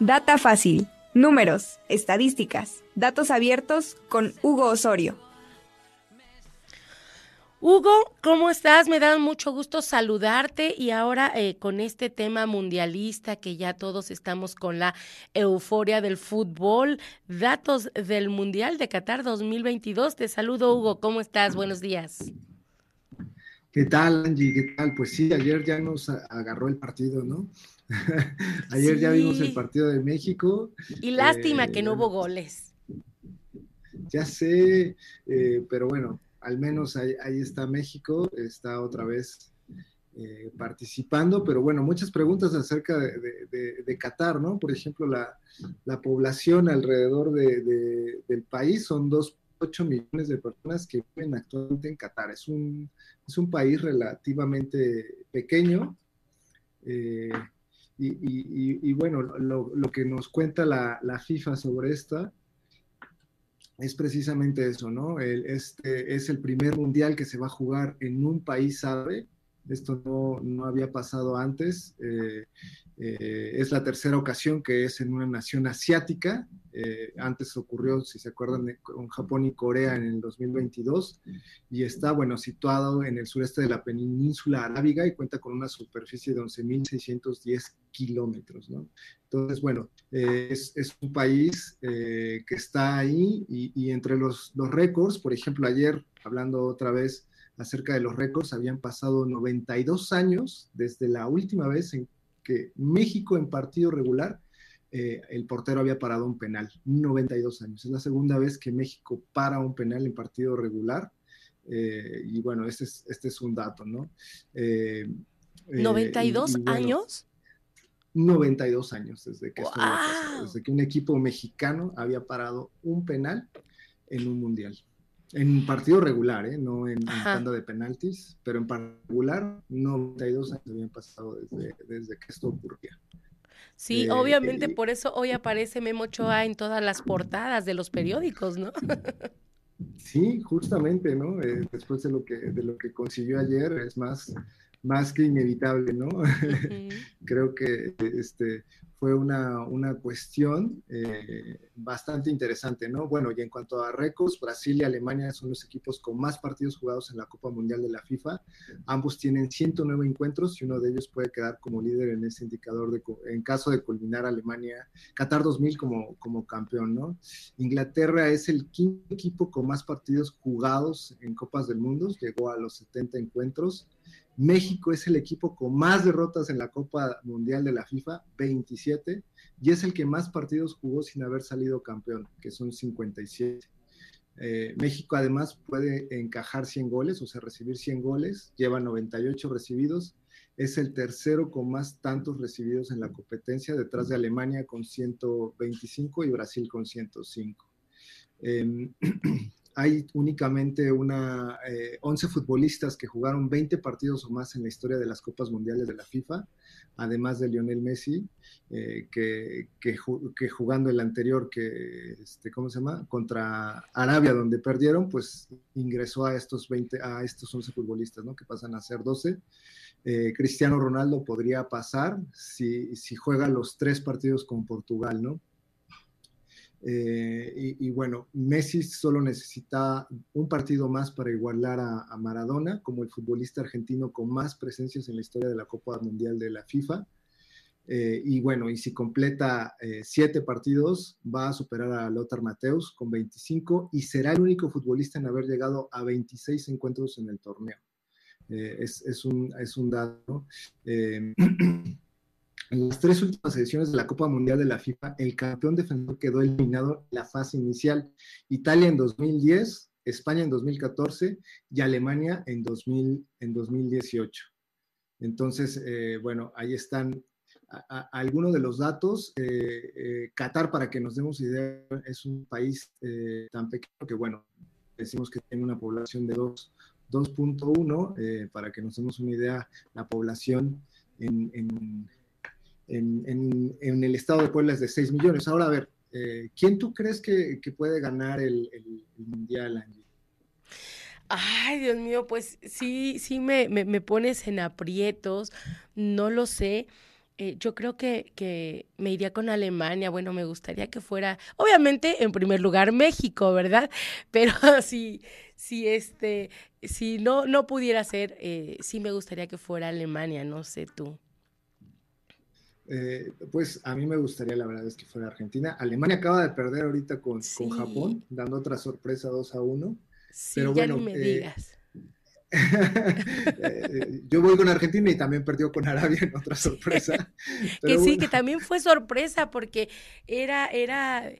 Data fácil. Números, estadísticas, datos abiertos con Hugo Osorio. Hugo, ¿cómo estás? Me da mucho gusto saludarte y ahora eh, con este tema mundialista que ya todos estamos con la euforia del fútbol, datos del Mundial de Qatar 2022. Te saludo, Hugo, ¿cómo estás? Buenos días. ¿Qué tal, Angie? ¿Qué tal? Pues sí, ayer ya nos agarró el partido, ¿no? Ayer ya vimos el partido de México. Y lástima que no hubo goles. Ya sé, eh, pero bueno, al menos ahí, está México, está otra vez eh, participando, pero bueno, muchas preguntas acerca de, Qatar, ¿no? Por ejemplo, la, población alrededor del país son 2.8 millones de personas que viven actualmente en Qatar. Es un, es un país relativamente pequeño. Eh, y, bueno, lo, que nos cuenta la, FIFA sobre esta es precisamente eso, ¿no? este es el primer mundial que se va a jugar en un país árabe. Esto no, no había pasado antes. Eh, eh, es la tercera ocasión que es en una nación asiática. Eh, antes ocurrió, si se acuerdan, con Japón y Corea en el 2022. Y está, bueno, situado en el sureste de la península arábiga y cuenta con una superficie de 11.610 kilómetros, ¿no? Entonces, bueno, eh, es, un país que está ahí y, y entre los, los récords, por ejemplo, ayer, hablando otra vez acerca de los récords, habían pasado 92 años desde la última vez en que México en partido regular, eh, el portero había parado un penal, 92 años. Es la segunda vez que México para un penal en partido regular. Eh, y bueno, este es, este es un dato, ¿no? ¿92 eh, años? 92 años desde que, desde que un equipo mexicano había parado un penal en un mundial. En partido regular, ¿eh? no en, tanda de penaltis, pero en partido regular, 92 años habían pasado desde, desde que esto ocurría. Sí, eh, obviamente eh, por eso hoy aparece Memo Ochoa en todas las portadas de los periódicos, ¿no? sí, justamente, ¿no? después de lo que de lo que consiguió ayer, es más más que inevitable, ¿no? Creo que este, fue una, una cuestión eh, bastante interesante, ¿no? Bueno, y en cuanto a récords, Brasil y Alemania son los equipos con más partidos jugados en la Copa Mundial de la FIFA. Ambos tienen 109 encuentros y uno de ellos puede quedar como líder en ese indicador de, en caso de culminar Alemania, Qatar 2000 como, como campeón, ¿no? Inglaterra es el quinto equipo con más partidos jugados en Copas del Mundo, llegó a los 70 encuentros. México es el equipo con más derrotas en la Copa Mundial de la FIFA, 27, y es el que más partidos jugó sin haber salido campeón, que son 57. Eh, México además puede encajar 100 goles, o sea, recibir 100 goles, lleva 98 recibidos, es el tercero con más tantos recibidos en la competencia, detrás de Alemania con 125 y Brasil con 105. hay únicamente una, 11 eh, futbolistas que jugaron 20 partidos o más en la historia de las Copas Mundiales de la FIFA, además de Lionel Messi, eh, que, que, jugando el anterior, que, este, ¿cómo se llama? Contra Arabia, donde perdieron, pues ingresó a estos, 20, a estos 11 futbolistas, ¿no? Que pasan a ser 12. Eh, Cristiano Ronaldo podría pasar si, si juega los tres partidos con Portugal, ¿no? Eh, y, bueno, Messi solo necesita un partido más para igualar a, Maradona como el futbolista argentino con más presencias en la historia de la Copa Mundial de la FIFA. Eh, y bueno, y si completa eh, siete partidos, va a superar a Lothar Mateus con 25 y será el único futbolista en haber llegado a 26 encuentros en el torneo. Es, un, es un dato. En las tres últimas ediciones de la Copa Mundial de la FIFA, el campeón defensor quedó eliminado en la fase inicial. Italia en 2010, España en 2014 y Alemania en, 2000, en 2018. Entonces, eh, bueno, ahí están algunos de los datos. Eh, eh, Qatar, para que nos demos idea, es un país tan pequeño que, bueno, decimos que tiene una población de 2.1, para que nos demos una idea, la población en en, el estado de Puebla es de 6 millones. Ahora, a ver, eh, ¿quién tú crees que, puede ganar el, Mundial, Angie? Ay, Dios mío, pues sí, sí me, me, pones en aprietos, no lo sé. Eh, yo creo que, que, me iría con Alemania. Bueno, me gustaría que fuera, obviamente, en primer lugar, México, ¿verdad? Pero si, si este, si no, no pudiera ser, eh, sí me gustaría que fuera Alemania, no sé tú. Eh, pues a mí me gustaría, la verdad es que fuera Argentina. Alemania acaba de perder ahorita con, con Japón, dando otra sorpresa 2 a 1. Sí, pero ya ni me digas. Eh, yo voy con Argentina y también perdió con Arabia en otra sorpresa. que sí, que también fue sorpresa porque era, era,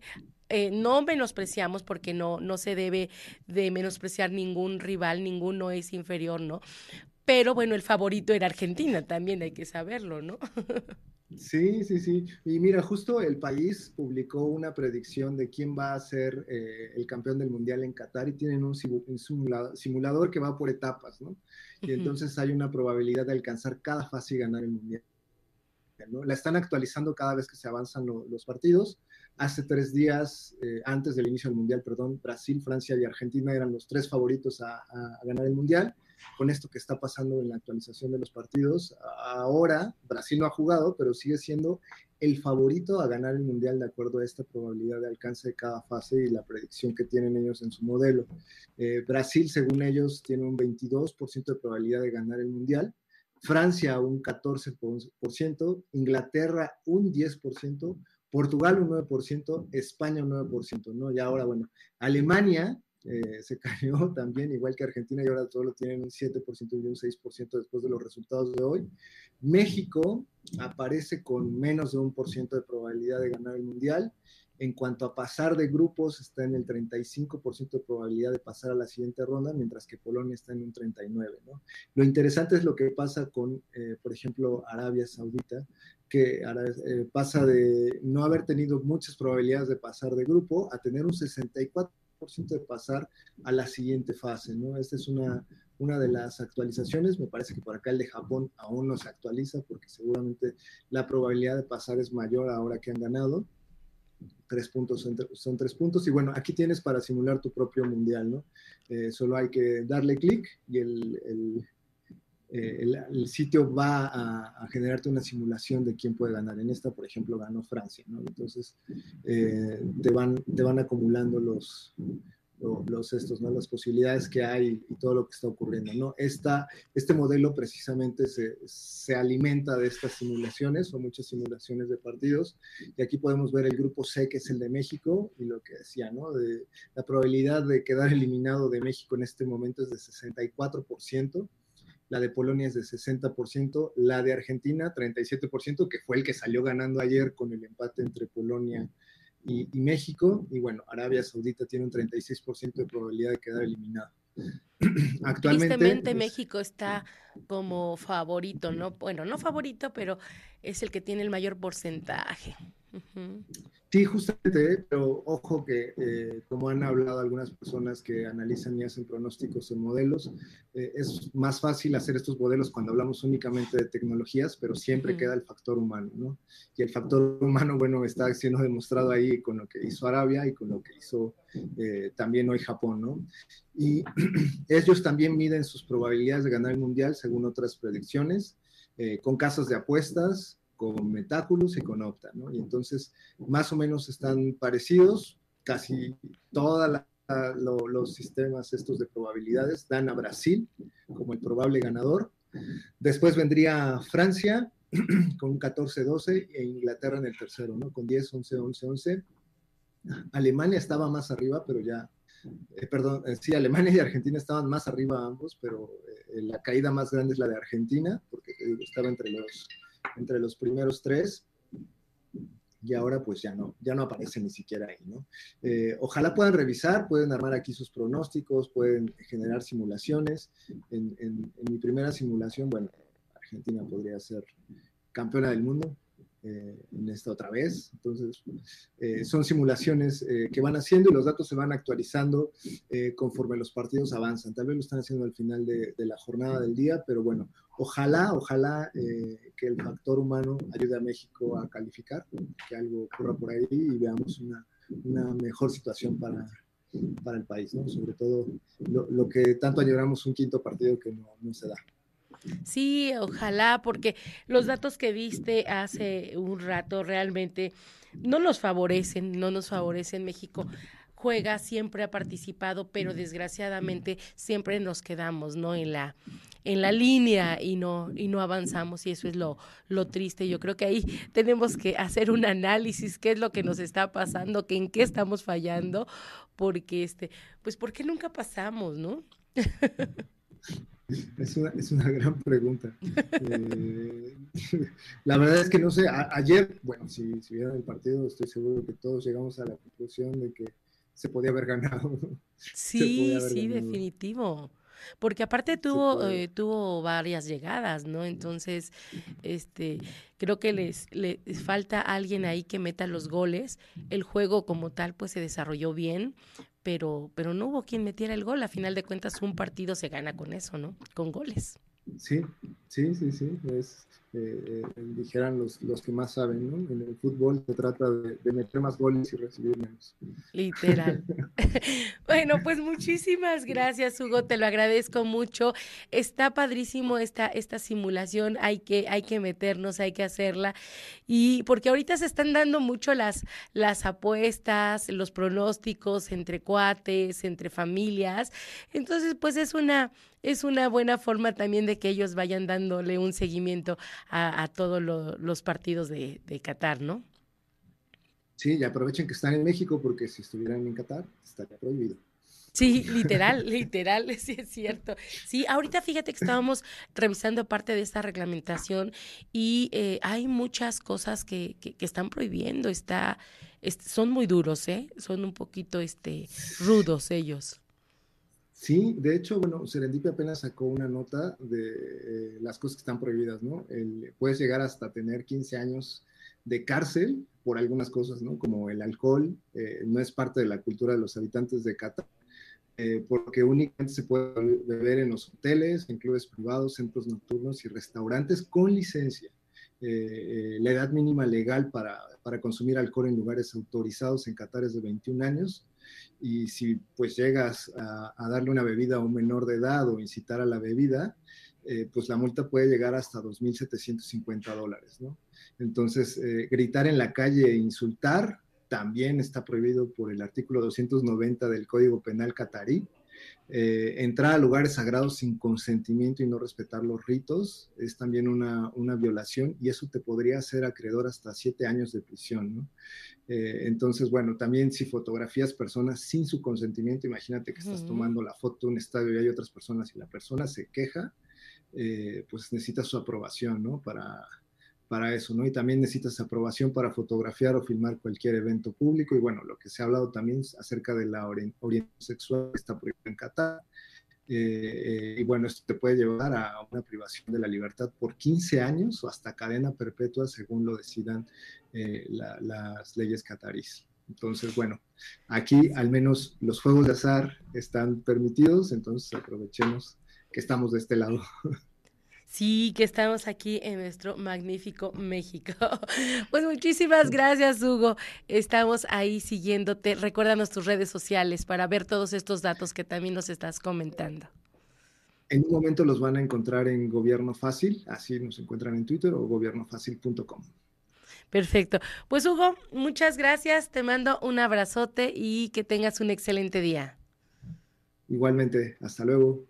eh, no menospreciamos porque no, no se debe de menospreciar ningún rival, ninguno es inferior, ¿no? Pero bueno, el favorito era Argentina, también hay que saberlo, ¿no? Sí, sí, sí. Y mira, justo el país publicó una predicción de quién va a ser eh, el campeón del mundial en Qatar y tienen un simulador que va por etapas, ¿no? Y entonces hay una probabilidad de alcanzar cada fase y ganar el mundial. ¿no? La están actualizando cada vez que se avanzan los partidos. Hace tres días, eh, antes del inicio del mundial, perdón, Brasil, Francia y Argentina eran los tres favoritos a ganar el mundial con esto que está pasando en la actualización de los partidos. Ahora Brasil no ha jugado, pero sigue siendo el favorito a ganar el Mundial de acuerdo a esta probabilidad de alcance de cada fase y la predicción que tienen ellos en su modelo. Eh, Brasil, según ellos, tiene un 22% de probabilidad de ganar el Mundial. Francia un 14%, Inglaterra un 10%, Portugal un 9%, España un 9%, ¿no? Y ahora, bueno, Alemania eh, se cayó también, igual que Argentina, y ahora solo tienen un 7% y un 6% después de los resultados de hoy. México aparece con menos de un por ciento de probabilidad de ganar el Mundial. En cuanto a pasar de grupos, está en el 35% de probabilidad de pasar a la siguiente ronda, mientras que Polonia está en un 39%. ¿no? Lo interesante es lo que pasa con, eh, por ejemplo, Arabia Saudita, que eh, pasa de no haber tenido muchas probabilidades de pasar de grupo a tener un 64% de pasar a la siguiente fase, ¿no? Esta es una, una de las actualizaciones. Me parece que por acá el de Japón aún no se actualiza porque seguramente la probabilidad de pasar es mayor ahora que han ganado. Tres puntos son, tres puntos. Y bueno, aquí tienes para simular tu propio mundial, ¿no? Eh, solo hay que darle clic y el, eh, el, sitio va a, generarte una simulación de quién puede ganar. En esta, por ejemplo, ganó Francia, ¿no? Entonces, eh, te, van, te van acumulando los, los, estos, ¿no? Las posibilidades que hay y todo lo que está ocurriendo, ¿no? Esta, este modelo precisamente se, se alimenta de estas simulaciones, o muchas simulaciones de partidos, y aquí podemos ver el grupo C, que es el de México, y lo que decía, ¿no? De, la probabilidad de quedar eliminado de México en este momento es de 64%, la de Polonia es de 60%, la de Argentina 37%, que fue el que salió ganando ayer con el empate entre Polonia y, México, y bueno, Arabia Saudita tiene un 36% de probabilidad de quedar eliminado. Actualmente Tristemente México está como favorito, ¿no? Bueno, no favorito, pero es el que tiene el mayor porcentaje. Sí, justamente, pero ojo que eh, como han hablado algunas personas que analizan y hacen pronósticos en modelos, eh, es más fácil hacer estos modelos cuando hablamos únicamente de tecnologías, pero siempre queda el factor humano, ¿no? Y el factor humano, bueno, está siendo demostrado ahí con lo que hizo Arabia y con lo que hizo eh, también hoy Japón, ¿no? Y ellos también miden sus probabilidades de ganar el mundial según otras predicciones, con casas de apuestas, con Metaculus y con Opta, ¿no? Y entonces, más o menos están parecidos, casi todos los sistemas estos de probabilidades dan a Brasil como el probable ganador. Después vendría Francia con un 14-12 e Inglaterra en el tercero, ¿no? Con 10, 11, 11, 11. Alemania estaba más arriba, pero ya, eh, perdón, eh, sí, Alemania y Argentina estaban más arriba ambos, pero eh, la caída más grande es la de Argentina, porque estaba entre los entre los primeros tres y ahora pues ya no, ya no aparece ni siquiera ahí, ¿no? Eh, ojalá puedan revisar, pueden armar aquí sus pronósticos, pueden generar simulaciones. En, en mi primera simulación, bueno, Argentina podría ser campeona del mundo, eh, en esta otra vez. Entonces, eh, son simulaciones eh, que van haciendo y los datos se van actualizando conforme los partidos avanzan. Tal vez lo están haciendo al final de, la jornada del día, pero bueno, ojalá, ojalá que el factor humano ayude a México a calificar, que algo ocurra por ahí y veamos una, una mejor situación para, para el país, ¿no? Sobre todo lo, lo, que tanto añoramos un quinto partido que no, no se da. Sí, ojalá, porque los datos que diste hace un rato realmente no nos favorecen, no nos favorecen México juega, siempre ha participado, pero desgraciadamente siempre nos quedamos, ¿no? En la, en la línea y no, y no avanzamos y eso es lo, lo triste. Yo creo que ahí tenemos que hacer un análisis, qué es lo que nos está pasando, que en qué estamos fallando, porque este, pues porque nunca pasamos, ¿no? Es una, es una gran pregunta. Eh, la verdad es que no sé, ayer, bueno, si, si vieron el partido, estoy seguro que todos llegamos a la conclusión de que se podía haber ganado. Sí, sí, definitivo. Porque aparte tuvo, eh, tuvo varias llegadas, ¿no? Entonces, este, creo que les, les falta alguien ahí que meta los goles. El juego como tal, pues se desarrolló bien, pero, pero no hubo quien metiera el gol. A final de cuentas, un partido se gana con eso, ¿no? Con goles. Sí, sí, sí, sí. Es, eh, eh, dijeran los, los que más saben, ¿no? En el fútbol se trata de, meter más goles y recibir menos. Literal. bueno, pues muchísimas gracias, Hugo, te lo agradezco mucho. Está padrísimo esta, esta simulación, hay que, hay que meternos, hay que hacerla. Y porque ahorita se están dando mucho las, las apuestas, los pronósticos entre cuates, entre familias. Entonces, pues es una es una buena forma también de que ellos vayan dándole un seguimiento a, todos los partidos de, Qatar, ¿no? Sí, y aprovechen que están en México porque si estuvieran en Qatar estaría prohibido. Sí, literal, literal, sí es cierto. Sí, ahorita fíjate que estábamos revisando parte de esta reglamentación y eh, hay muchas cosas que, que, están prohibiendo, está, son muy duros, ¿eh? Son un poquito este, rudos ellos. Sí, de hecho, bueno, Serendipia apenas sacó una nota de eh, las cosas que están prohibidas, ¿no? puedes llegar hasta tener 15 años de cárcel por algunas cosas, ¿no? Como el alcohol, eh, no es parte de la cultura de los habitantes de Qatar, eh, porque únicamente se puede beber en los hoteles, en clubes privados, centros nocturnos y restaurantes con licencia. la edad mínima legal para, para consumir alcohol en lugares autorizados en Qatar es de 21 años y si pues llegas a, darle una bebida a un menor de edad o incitar a la bebida, eh, pues la multa puede llegar hasta 2.750 dólares, ¿no? Entonces, eh, gritar en la calle e insultar también está prohibido por el artículo 290 del Código Penal catarí. Eh, entrar a lugares sagrados sin consentimiento y no respetar los ritos es también una, una violación y eso te podría hacer acreedor hasta siete años de prisión. ¿no? Eh, entonces, bueno, también si fotografías personas sin su consentimiento, imagínate que estás tomando la foto de un estadio y hay otras personas y la persona se queja, eh, pues necesitas su aprobación, ¿no? Para, para eso, ¿no? Y también necesitas aprobación para fotografiar o filmar cualquier evento público. Y bueno, lo que se ha hablado también acerca de la orientación sexual que está prohibida en Qatar. Eh, y bueno, esto te puede llevar a una privación de la libertad por 15 años o hasta cadena perpetua, según lo decidan eh, las leyes catarís. Entonces, bueno, aquí al menos los juegos de azar están permitidos, entonces aprovechemos que estamos de este lado. Sí, que estamos aquí en nuestro magnífico México. Pues muchísimas gracias, Hugo. Estamos ahí siguiéndote. Recuérdanos tus redes sociales para ver todos estos datos que también nos estás comentando. En un momento los van a encontrar en Gobierno Fácil, así nos encuentran en Twitter o gobiernofacil.com. Perfecto. Pues Hugo, muchas gracias. Te mando un abrazote y que tengas un excelente día. Igualmente, hasta luego.